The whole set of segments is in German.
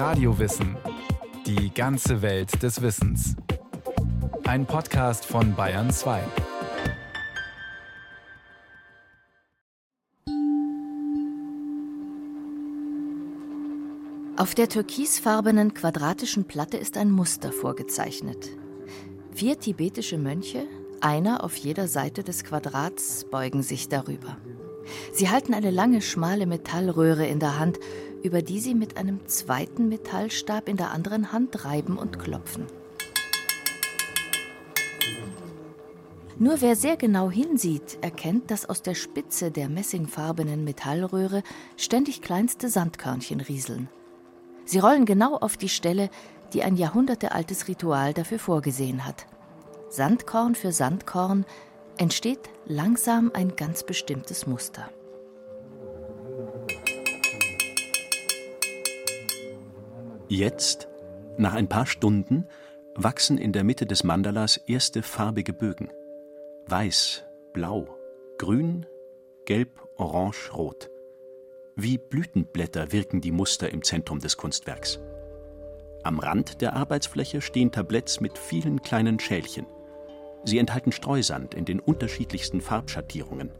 Radiowissen. Die ganze Welt des Wissens. Ein Podcast von Bayern 2. Auf der türkisfarbenen quadratischen Platte ist ein Muster vorgezeichnet. Vier tibetische Mönche, einer auf jeder Seite des Quadrats, beugen sich darüber. Sie halten eine lange, schmale Metallröhre in der Hand, über die sie mit einem zweiten Metallstab in der anderen Hand reiben und klopfen. Nur wer sehr genau hinsieht, erkennt, dass aus der Spitze der messingfarbenen Metallröhre ständig kleinste Sandkörnchen rieseln. Sie rollen genau auf die Stelle, die ein jahrhundertealtes Ritual dafür vorgesehen hat. Sandkorn für Sandkorn entsteht langsam ein ganz bestimmtes Muster. Jetzt, nach ein paar Stunden, wachsen in der Mitte des Mandalas erste farbige Bögen. Weiß, blau, grün, gelb, orange, rot. Wie Blütenblätter wirken die Muster im Zentrum des Kunstwerks. Am Rand der Arbeitsfläche stehen Tabletts mit vielen kleinen Schälchen. Sie enthalten Streusand in den unterschiedlichsten Farbschattierungen.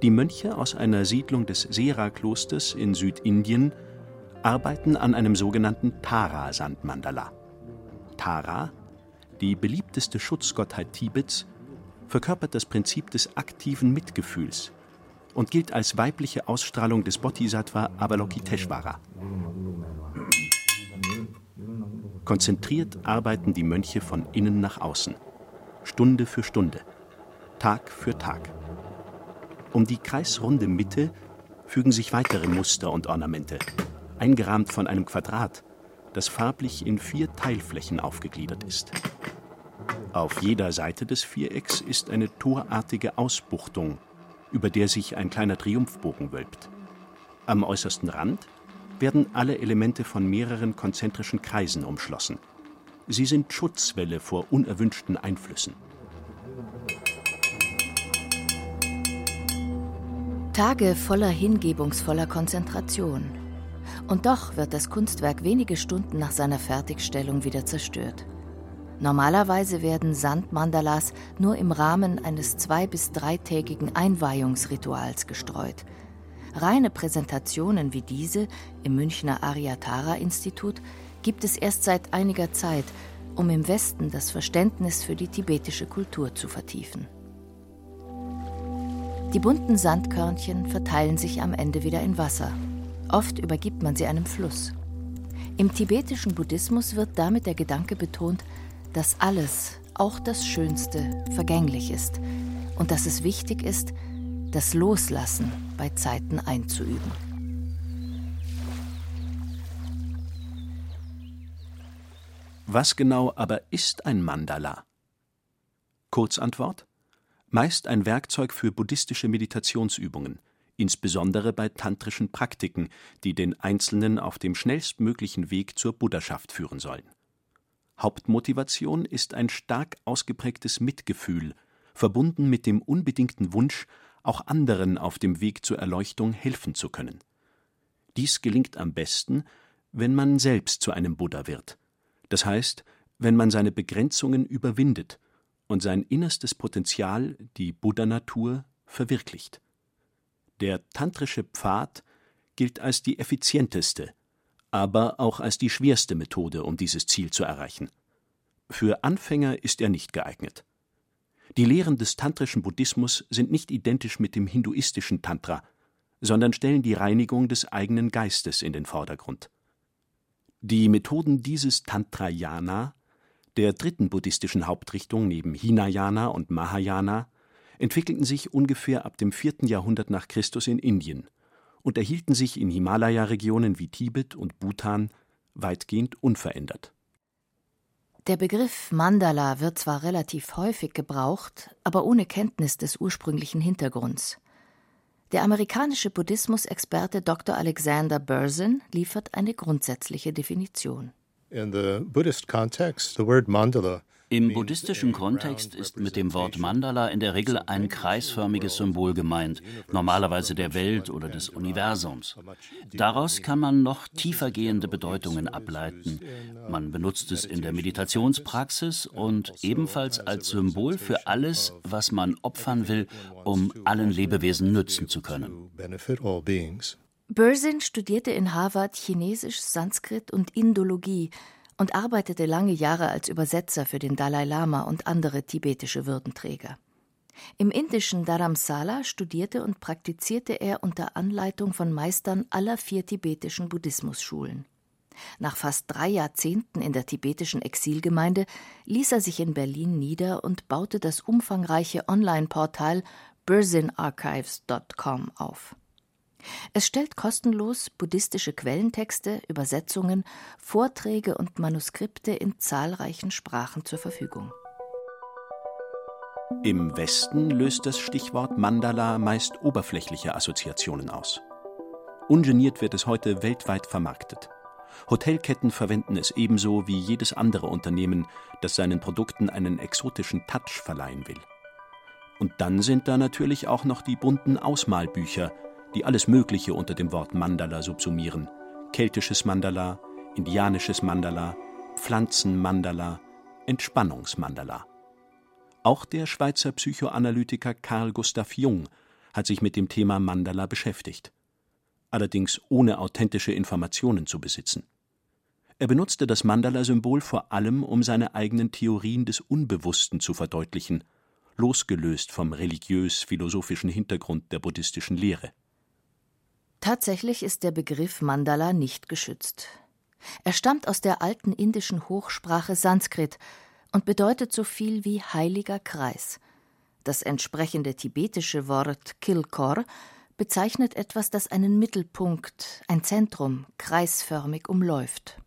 Die Mönche aus einer Siedlung des Sera-Klosters in Südindien arbeiten an einem sogenannten Tara-Sandmandala. Tara, die beliebteste Schutzgottheit Tibets, verkörpert das Prinzip des aktiven Mitgefühls und gilt als weibliche Ausstrahlung des Bodhisattva Avalokiteshvara. Konzentriert arbeiten die Mönche von innen nach außen, Stunde für Stunde, Tag für Tag. Um die kreisrunde Mitte fügen sich weitere Muster und Ornamente, eingerahmt von einem Quadrat, das farblich in vier Teilflächen aufgegliedert ist. Auf jeder Seite des Vierecks ist eine torartige Ausbuchtung, über der sich ein kleiner Triumphbogen wölbt. Am äußersten Rand werden alle Elemente von mehreren konzentrischen Kreisen umschlossen. Sie sind Schutzwelle vor unerwünschten Einflüssen. Tage voller hingebungsvoller Konzentration, und doch wird das Kunstwerk wenige Stunden nach seiner Fertigstellung wieder zerstört. Normalerweise werden Sandmandalas nur im Rahmen eines zwei- bis dreitägigen Einweihungsrituals gestreut. Reine Präsentationen wie diese im Münchner Aryatara-Institut gibt es erst seit einiger Zeit, um im Westen das Verständnis für die tibetische Kultur zu vertiefen. Die bunten Sandkörnchen verteilen sich am Ende wieder in Wasser Oft übergibt man sie einem Fluss. Im tibetischen Buddhismus wird damit der Gedanke betont, dass alles, auch das Schönste, vergänglich ist und dass es wichtig ist, das Loslassen bei Zeiten einzuüben. Was genau aber ist ein Mandala? Kurzantwort: Meist ein Werkzeug für buddhistische Meditationsübungen, insbesondere bei tantrischen Praktiken, die den Einzelnen auf dem schnellstmöglichen Weg zur Buddhaschaft führen sollen. Hauptmotivation ist ein stark ausgeprägtes Mitgefühl, verbunden mit dem unbedingten Wunsch, auch anderen auf dem Weg zur Erleuchtung helfen zu können. Dies gelingt am besten, wenn man selbst zu einem Buddha wird, das heißt, wenn man seine Begrenzungen überwindet und sein innerstes Potenzial, die Buddha-Natur, verwirklicht. Der tantrische Pfad gilt als die effizienteste, aber auch als die schwerste Methode, um dieses Ziel zu erreichen. Für Anfänger ist er nicht geeignet. Die Lehren des tantrischen Buddhismus sind nicht identisch mit dem hinduistischen Tantra, sondern stellen die Reinigung des eigenen Geistes in den Vordergrund. Die Methoden dieses Tantrayana, der dritten buddhistischen Hauptrichtung neben Hinayana und Mahayana, entwickelten sich ungefähr ab dem 4. Jahrhundert nach Christus in Indien und erhielten sich in Himalaya-Regionen wie Tibet und Bhutan weitgehend unverändert. Der Begriff Mandala wird zwar relativ häufig gebraucht, aber ohne Kenntnis des ursprünglichen Hintergrunds. Der amerikanische Buddhismusexperte Dr. Alexander Berzin liefert eine grundsätzliche Definition. In the Buddhist context, the word mandala Im buddhistischen Kontext ist mit dem Wort Mandala in der Regel ein kreisförmiges Symbol gemeint, normalerweise der Welt oder des Universums. Daraus kann man noch tiefergehende Bedeutungen ableiten. Man benutzt es in der Meditationspraxis und ebenfalls als Symbol für alles, was man opfern will, um allen Lebewesen nützen zu können. Bursin studierte in Harvard Chinesisch, Sanskrit und Indologie und arbeitete lange Jahre als Übersetzer für den Dalai Lama und andere tibetische Würdenträger. Im indischen Dharamsala studierte und praktizierte er unter Anleitung von Meistern aller vier tibetischen Buddhismusschulen. Nach fast drei Jahrzehnten in der tibetischen Exilgemeinde ließ er sich in Berlin nieder und baute das umfangreiche Online-Portal bursinarchives.com auf. Es stellt kostenlos buddhistische Quellentexte, Übersetzungen, Vorträge und Manuskripte in zahlreichen Sprachen zur Verfügung. Im Westen löst das Stichwort Mandala meist oberflächliche Assoziationen aus. Ungeniert wird es heute weltweit vermarktet. Hotelketten verwenden es ebenso wie jedes andere Unternehmen, das seinen Produkten einen exotischen Touch verleihen will. Und dann sind da natürlich auch noch die bunten Ausmalbücher, die alles Mögliche unter dem Wort Mandala subsumieren. Keltisches Mandala, indianisches Mandala, Pflanzenmandala, Entspannungsmandala. Auch der Schweizer Psychoanalytiker Carl Gustav Jung hat sich mit dem Thema Mandala beschäftigt. Allerdings ohne authentische Informationen zu besitzen. Er benutzte das Mandala-Symbol vor allem, um seine eigenen Theorien des Unbewussten zu verdeutlichen, losgelöst vom religiös-philosophischen Hintergrund der buddhistischen Lehre. Tatsächlich ist der Begriff Mandala nicht geschützt. Er stammt aus der alten indischen Hochsprache Sanskrit und bedeutet so viel wie heiliger Kreis. Das entsprechende tibetische Wort Kilkor bezeichnet etwas, das einen Mittelpunkt, ein Zentrum, kreisförmig umläuft.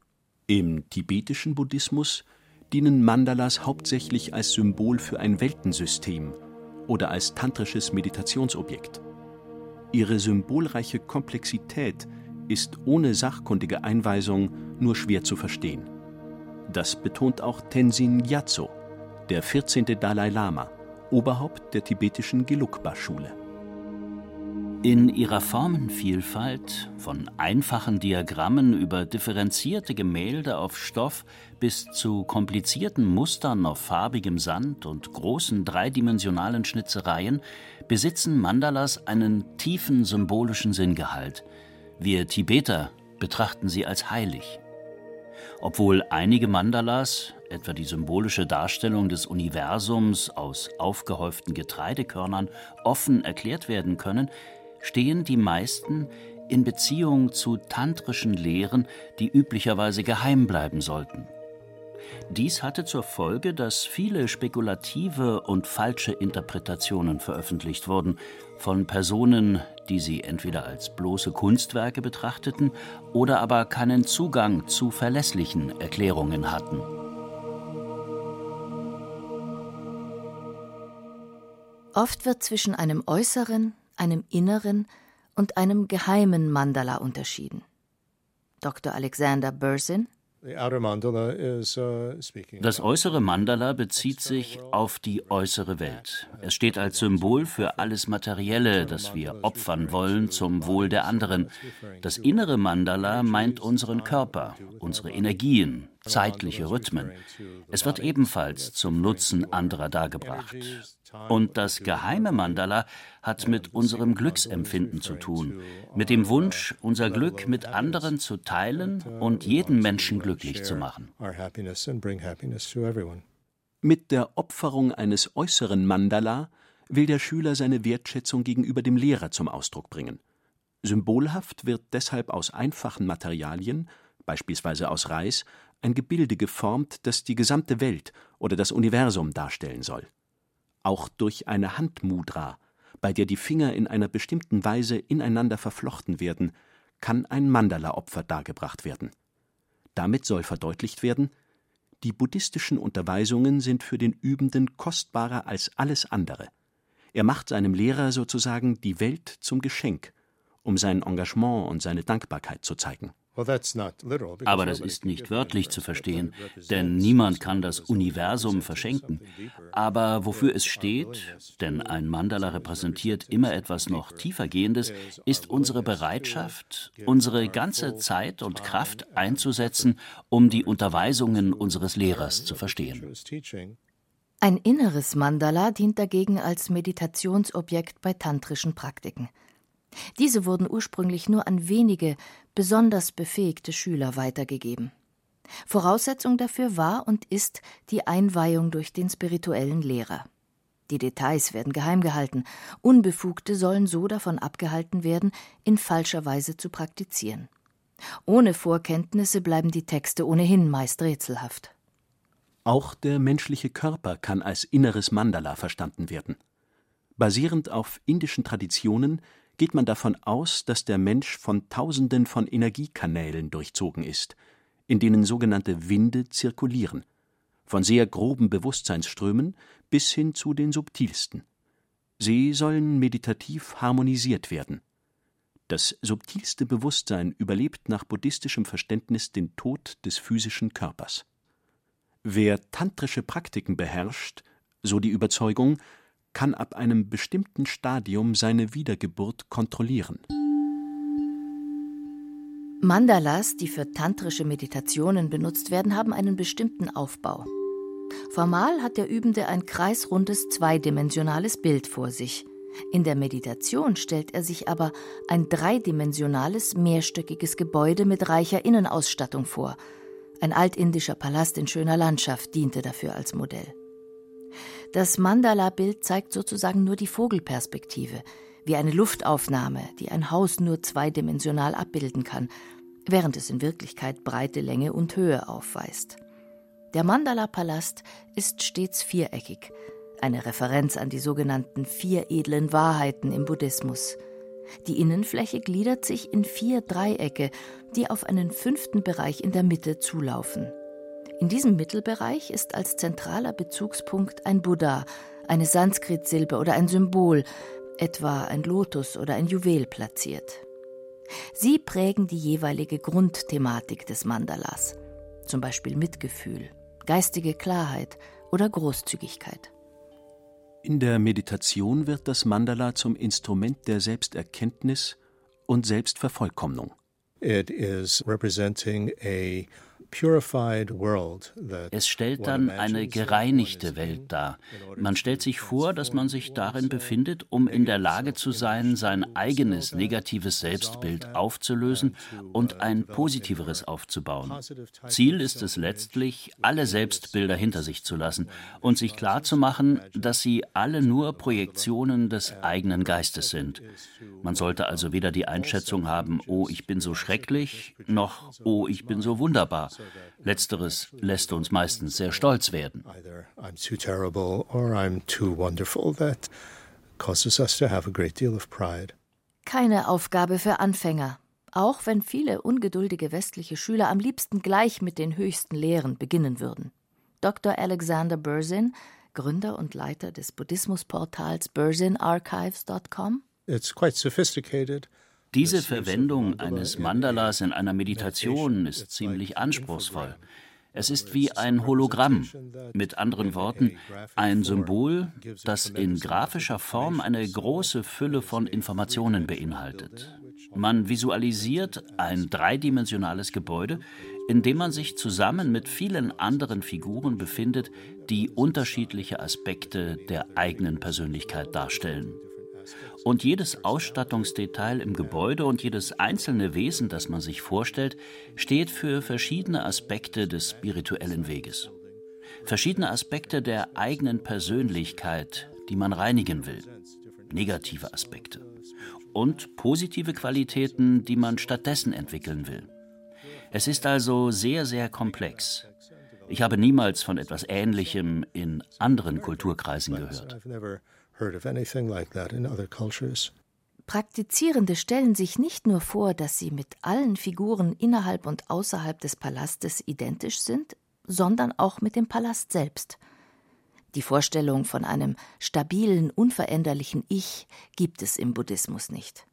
Im tibetischen Buddhismus dienen Mandalas hauptsächlich als Symbol für ein Weltensystem oder als tantrisches Meditationsobjekt. Ihre symbolreiche Komplexität ist ohne sachkundige Einweisung nur schwer zu verstehen. Das betont auch Tenzin Gyatso, der 14. Dalai Lama, Oberhaupt der tibetischen Gelugpa-Schule. In ihrer Formenvielfalt, von einfachen Diagrammen über differenzierte Gemälde auf Stoff bis zu komplizierten Mustern auf farbigem Sand und großen dreidimensionalen Schnitzereien, besitzen Mandalas einen tiefen symbolischen Sinngehalt. Wir Tibeter betrachten sie als heilig. Obwohl einige Mandalas, etwa die symbolische Darstellung des Universums aus aufgehäuften Getreidekörnern, offen erklärt werden können, stehen die meisten in Beziehung zu tantrischen Lehren, die üblicherweise geheim bleiben sollten. Dies hatte zur Folge, dass viele spekulative und falsche Interpretationen veröffentlicht wurden von Personen, die sie entweder als bloße Kunstwerke betrachteten oder aber keinen Zugang zu verlässlichen Erklärungen hatten. Oft wird zwischen einem äußeren, einem inneren und einem geheimen Mandala unterschieden. Dr. Alexander Bursin Uh, das äußere Mandala bezieht sich auf die äußere Welt. Es steht als Symbol für alles Materielle, das wir opfern wollen zum Wohl der anderen. Das innere Mandala meint unseren Körper, unsere Energien, zeitliche Rhythmen. Es wird ebenfalls zum Nutzen anderer dargebracht. Und das geheime Mandala hat mit unserem Glücksempfinden zu tun, mit dem Wunsch, unser Glück mit anderen zu teilen und jeden Menschen glücklich zu machen. Mit der Opferung eines äußeren Mandala will der Schüler seine Wertschätzung gegenüber dem Lehrer zum Ausdruck bringen. Symbolhaft wird deshalb aus einfachen Materialien, beispielsweise aus Reis, ein Gebilde geformt, das die gesamte Welt oder das Universum darstellen soll auch durch eine Handmudra, bei der die Finger in einer bestimmten Weise ineinander verflochten werden, kann ein Mandala-Opfer dargebracht werden. Damit soll verdeutlicht werden, die buddhistischen Unterweisungen sind für den Übenden kostbarer als alles andere. Er macht seinem Lehrer sozusagen die Welt zum Geschenk, um sein Engagement und seine Dankbarkeit zu zeigen Aber das ist nicht wörtlich zu verstehen, denn niemand kann das Universum verschenken. Aber wofür es steht, denn ein Mandala repräsentiert immer etwas noch tiefergehendes, ist unsere Bereitschaft, unsere ganze Zeit und Kraft einzusetzen, um die Unterweisungen unseres Lehrers zu verstehen. Ein inneres Mandala dient dagegen als Meditationsobjekt bei tantrischen Praktiken. Diese wurden ursprünglich nur an wenige, besonders befähigte Schüler weitergegeben. Voraussetzung dafür war und ist die Einweihung durch den spirituellen Lehrer. Die Details werden geheim gehalten, Unbefugte sollen so davon abgehalten werden, in falscher Weise zu praktizieren. Ohne Vorkenntnisse bleiben die Texte ohnehin meist rätselhaft. Auch der menschliche Körper kann als inneres Mandala verstanden werden. Basierend auf indischen Traditionen geht man davon aus, dass der Mensch von Tausenden von Energiekanälen durchzogen ist, in denen sogenannte Winde zirkulieren, von sehr groben Bewusstseinsströmen bis hin zu den subtilsten. Sie sollen meditativ harmonisiert werden. Das subtilste Bewusstsein überlebt nach buddhistischem Verständnis den Tod des physischen Körpers. Wer tantrische Praktiken beherrscht, so die Überzeugung, kann ab einem bestimmten Stadium seine Wiedergeburt kontrollieren. Mandalas, die für tantrische Meditationen benutzt werden, haben einen bestimmten Aufbau. Formal hat der Übende ein kreisrundes zweidimensionales Bild vor sich. In der Meditation stellt er sich aber ein dreidimensionales, mehrstöckiges Gebäude mit reicher Innenausstattung vor. Ein altindischer Palast in schöner Landschaft diente dafür als Modell. Das Mandala-Bild zeigt sozusagen nur die Vogelperspektive, wie eine Luftaufnahme, die ein Haus nur zweidimensional abbilden kann, während es in Wirklichkeit Breite, Länge und Höhe aufweist. Der Mandala-Palast ist stets viereckig, eine Referenz an die sogenannten vier edlen Wahrheiten im Buddhismus. Die Innenfläche gliedert sich in vier Dreiecke, die auf einen fünften Bereich in der Mitte zulaufen. In diesem Mittelbereich ist als zentraler Bezugspunkt ein Buddha, eine Sanskrit-Silbe oder ein Symbol, etwa ein Lotus oder ein Juwel platziert. Sie prägen die jeweilige Grundthematik des Mandalas, zum Beispiel Mitgefühl, geistige Klarheit oder Großzügigkeit. In der Meditation wird das Mandala zum Instrument der Selbsterkenntnis und Selbstvervollkommnung. It is representing a es stellt dann eine gereinigte Welt dar. Man stellt sich vor, dass man sich darin befindet, um in der Lage zu sein, sein eigenes negatives Selbstbild aufzulösen und ein positiveres aufzubauen. Ziel ist es letztlich, alle Selbstbilder hinter sich zu lassen und sich klarzumachen, dass sie alle nur Projektionen des eigenen Geistes sind. Man sollte also weder die Einschätzung haben, oh, ich bin so schrecklich, noch, oh, ich bin so wunderbar. Letzteres lässt uns meistens sehr stolz werden. Keine Aufgabe für Anfänger, auch wenn viele ungeduldige westliche Schüler am liebsten gleich mit den höchsten Lehren beginnen würden. Dr. Alexander Berzin, Gründer und Leiter des Buddhismusportals burzinarchives.com. It's quite sophisticated. Diese Verwendung eines Mandalas in einer Meditation ist ziemlich anspruchsvoll. Es ist wie ein Hologramm, mit anderen Worten ein Symbol, das in grafischer Form eine große Fülle von Informationen beinhaltet. Man visualisiert ein dreidimensionales Gebäude, in dem man sich zusammen mit vielen anderen Figuren befindet, die unterschiedliche Aspekte der eigenen Persönlichkeit darstellen. Und jedes Ausstattungsdetail im Gebäude und jedes einzelne Wesen, das man sich vorstellt, steht für verschiedene Aspekte des spirituellen Weges. Verschiedene Aspekte der eigenen Persönlichkeit, die man reinigen will. Negative Aspekte. Und positive Qualitäten, die man stattdessen entwickeln will. Es ist also sehr, sehr komplex. Ich habe niemals von etwas Ähnlichem in anderen Kulturkreisen gehört heard of anything like that in other cultures. Praktizierende stellen sich nicht nur vor, dass sie mit allen Figuren innerhalb und außerhalb des Palastes identisch sind, sondern auch mit dem Palast selbst. Die Vorstellung von einem stabilen, unveränderlichen Ich gibt es im Buddhismus nicht.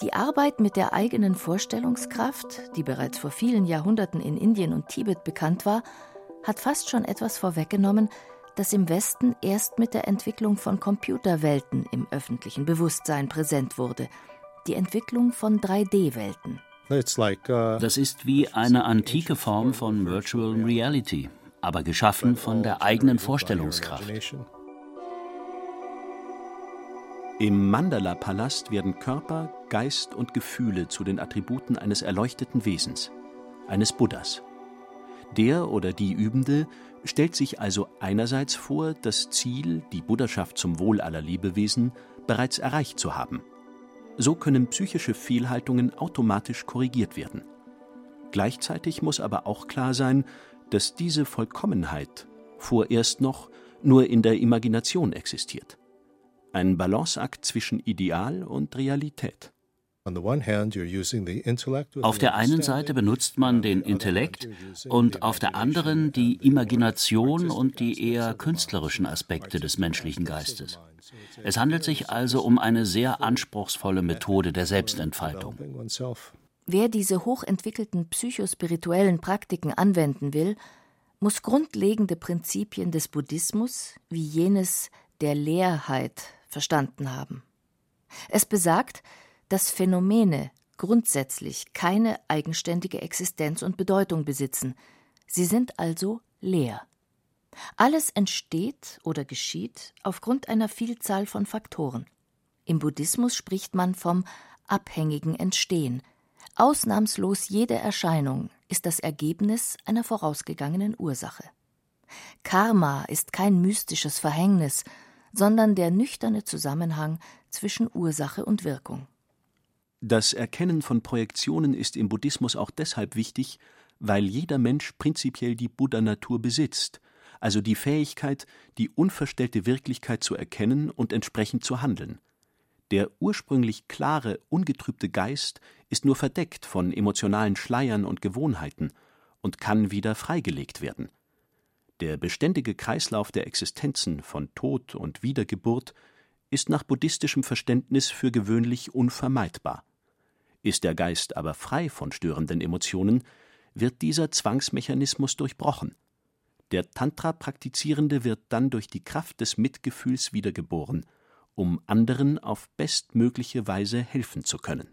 Die Arbeit mit der eigenen Vorstellungskraft, die bereits vor vielen Jahrhunderten in Indien und Tibet bekannt war, hat fast schon etwas vorweggenommen, das im Westen erst mit der Entwicklung von Computerwelten im öffentlichen Bewusstsein präsent wurde, die Entwicklung von 3D-Welten. Uh, das ist wie eine antike Form von Virtual Reality, aber geschaffen von der eigenen Vorstellungskraft. Im Mandala-Palast werden Körper, Geist und Gefühle zu den Attributen eines erleuchteten Wesens, eines Buddhas. Der oder die Übende stellt sich also einerseits vor, das Ziel, die Buddhaschaft zum Wohl aller Lebewesen, bereits erreicht zu haben. So können psychische Fehlhaltungen automatisch korrigiert werden. Gleichzeitig muss aber auch klar sein, dass diese Vollkommenheit vorerst noch nur in der Imagination existiert. Ein Balanceakt zwischen Ideal und Realität. Auf der einen Seite benutzt man den Intellekt und auf der anderen die Imagination und die eher künstlerischen Aspekte des menschlichen Geistes. Es handelt sich also um eine sehr anspruchsvolle Methode der Selbstentfaltung. Wer diese hochentwickelten psychospirituellen Praktiken anwenden will, muss grundlegende Prinzipien des Buddhismus wie jenes der Leerheit verstanden haben. Es besagt, dass Phänomene grundsätzlich keine eigenständige Existenz und Bedeutung besitzen. Sie sind also leer. Alles entsteht oder geschieht aufgrund einer Vielzahl von Faktoren. Im Buddhismus spricht man vom abhängigen Entstehen. Ausnahmslos jede Erscheinung ist das Ergebnis einer vorausgegangenen Ursache. Karma ist kein mystisches Verhängnis, sondern der nüchterne Zusammenhang zwischen Ursache und Wirkung. Das Erkennen von Projektionen ist im Buddhismus auch deshalb wichtig, weil jeder Mensch prinzipiell die Buddha-Natur besitzt, also die Fähigkeit, die unverstellte Wirklichkeit zu erkennen und entsprechend zu handeln. Der ursprünglich klare, ungetrübte Geist ist nur verdeckt von emotionalen Schleiern und Gewohnheiten und kann wieder freigelegt werden. Der beständige Kreislauf der Existenzen von Tod und Wiedergeburt ist nach buddhistischem Verständnis für gewöhnlich unvermeidbar. Ist der Geist aber frei von störenden Emotionen, wird dieser Zwangsmechanismus durchbrochen. Der Tantra-Praktizierende wird dann durch die Kraft des Mitgefühls wiedergeboren, um anderen auf bestmögliche Weise helfen zu können.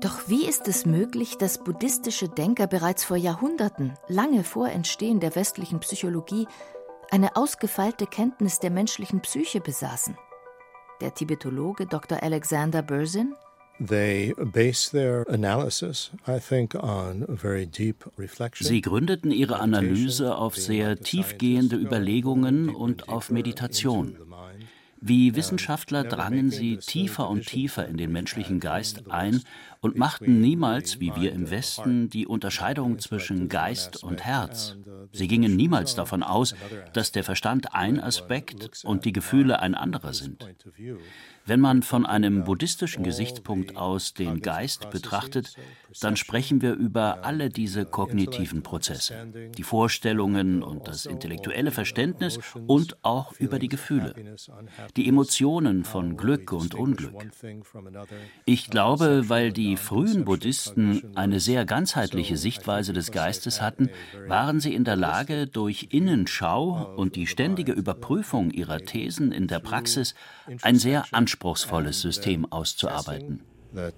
Doch wie ist es möglich, dass buddhistische Denker bereits vor Jahrhunderten, lange vor Entstehen der westlichen Psychologie, eine ausgefeilte Kenntnis der menschlichen Psyche besaßen? Der Tibetologe Dr. Alexander Berzin? Sie gründeten ihre Analyse auf sehr tiefgehende Überlegungen und auf Meditation. Wie Wissenschaftler drangen sie tiefer und tiefer in den menschlichen Geist ein und machten niemals, wie wir im Westen, die Unterscheidung zwischen Geist und Herz. Sie gingen niemals davon aus, dass der Verstand ein Aspekt und die Gefühle ein anderer sind. Wenn man von einem buddhistischen Gesichtspunkt aus den Geist betrachtet, dann sprechen wir über alle diese kognitiven Prozesse, die Vorstellungen und das intellektuelle Verständnis und auch über die Gefühle, die Emotionen von Glück und Unglück. Ich glaube, weil die frühen Buddhisten eine sehr ganzheitliche Sichtweise des Geistes hatten, waren sie in der Lage, durch Innenschau und die ständige Überprüfung ihrer Thesen in der Praxis ein sehr anspruchsvolles anspruchsvolles System auszuarbeiten. Uh,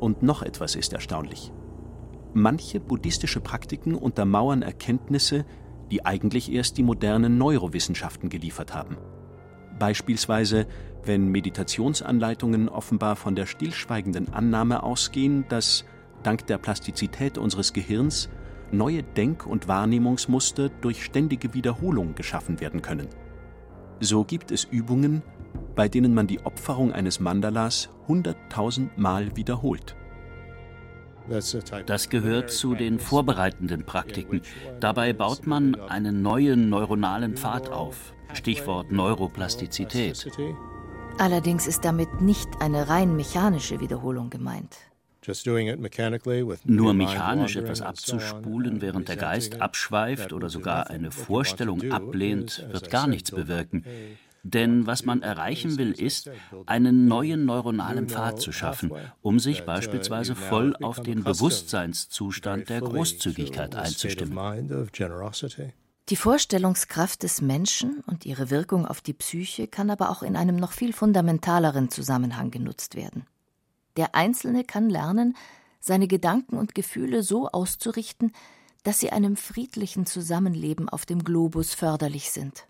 Und noch etwas ist erstaunlich. Manche buddhistische Praktiken untermauern Erkenntnisse, die eigentlich erst die modernen Neurowissenschaften geliefert haben. Beispielsweise, wenn Meditationsanleitungen offenbar von der stillschweigenden Annahme ausgehen, dass dank der Plastizität unseres Gehirns neue Denk- und Wahrnehmungsmuster durch ständige Wiederholung geschaffen werden können. So gibt es Übungen, bei denen man die Opferung eines Mandalas hunderttausend Mal wiederholt. Das gehört zu den vorbereitenden Praktiken. Dabei baut man einen neuen neuronalen Pfad auf. Stichwort Neuroplastizität. Allerdings ist damit nicht eine rein mechanische Wiederholung gemeint. Nur mechanisch etwas abzuspulen, während der Geist abschweift oder sogar eine Vorstellung ablehnt, wird gar nichts bewirken. Denn was man erreichen will, ist, einen neuen neuronalen Pfad zu schaffen, um sich beispielsweise voll auf den Bewusstseinszustand der Großzügigkeit einzustimmen. Die Vorstellungskraft des Menschen und ihre Wirkung auf die Psyche kann aber auch in einem noch viel fundamentaleren Zusammenhang genutzt werden. Der Einzelne kann lernen, seine Gedanken und Gefühle so auszurichten, dass sie einem friedlichen Zusammenleben auf dem Globus förderlich sind.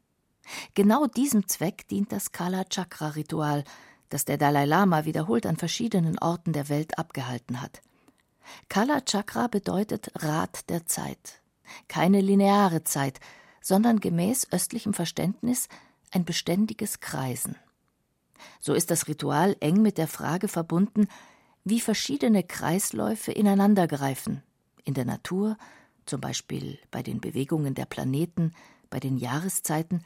Genau diesem Zweck dient das Kala Chakra Ritual, das der Dalai Lama wiederholt an verschiedenen Orten der Welt abgehalten hat. Kala Chakra bedeutet Rad der Zeit, keine lineare Zeit, sondern gemäß östlichem Verständnis ein beständiges Kreisen. So ist das Ritual eng mit der Frage verbunden, wie verschiedene Kreisläufe ineinandergreifen, in der Natur, zum Beispiel bei den Bewegungen der Planeten, bei den Jahreszeiten,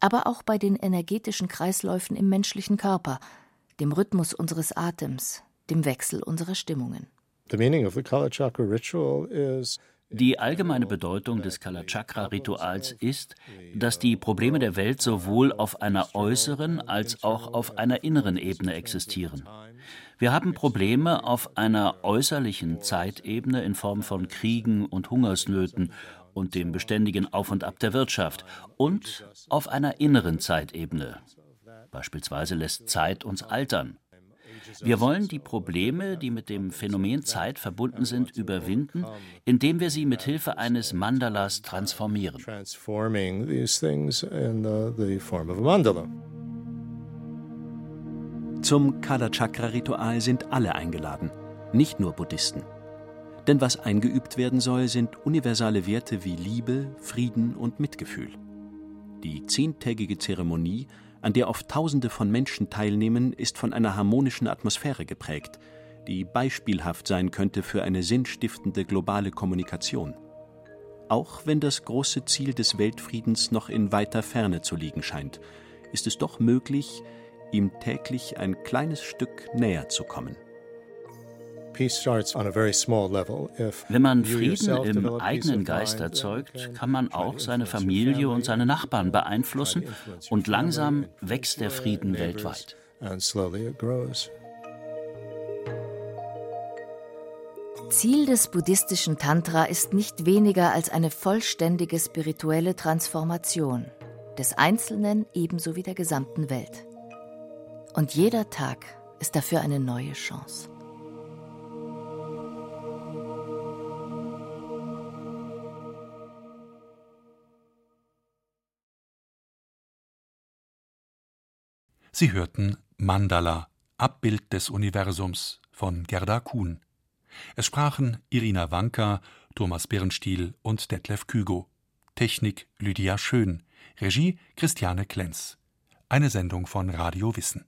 aber auch bei den energetischen Kreisläufen im menschlichen Körper, dem Rhythmus unseres Atems, dem Wechsel unserer Stimmungen. The meaning of the Kala Chakra ritual is die allgemeine Bedeutung des Kalachakra-Rituals ist, dass die Probleme der Welt sowohl auf einer äußeren als auch auf einer inneren Ebene existieren. Wir haben Probleme auf einer äußerlichen Zeitebene in Form von Kriegen und Hungersnöten und dem beständigen Auf und Ab der Wirtschaft und auf einer inneren Zeitebene. Beispielsweise lässt Zeit uns altern. Wir wollen die Probleme, die mit dem Phänomen Zeit verbunden sind, überwinden, indem wir sie mit Hilfe eines Mandalas transformieren. Zum Kala-Chakra-Ritual sind alle eingeladen, nicht nur Buddhisten. Denn was eingeübt werden soll, sind universale Werte wie Liebe, Frieden und Mitgefühl. Die zehntägige Zeremonie an der oft Tausende von Menschen teilnehmen, ist von einer harmonischen Atmosphäre geprägt, die beispielhaft sein könnte für eine sinnstiftende globale Kommunikation. Auch wenn das große Ziel des Weltfriedens noch in weiter Ferne zu liegen scheint, ist es doch möglich, ihm täglich ein kleines Stück näher zu kommen. Wenn man Frieden im eigenen Geist erzeugt, kann man auch seine Familie und seine Nachbarn beeinflussen und langsam wächst der Frieden weltweit. Ziel des buddhistischen Tantra ist nicht weniger als eine vollständige spirituelle Transformation des Einzelnen ebenso wie der gesamten Welt. Und jeder Tag ist dafür eine neue Chance. Sie hörten Mandala, Abbild des Universums von Gerda Kuhn. Es sprachen Irina Wanka, Thomas Birnstiel und Detlef Kügo. Technik Lydia Schön. Regie Christiane Klenz. Eine Sendung von Radio Wissen.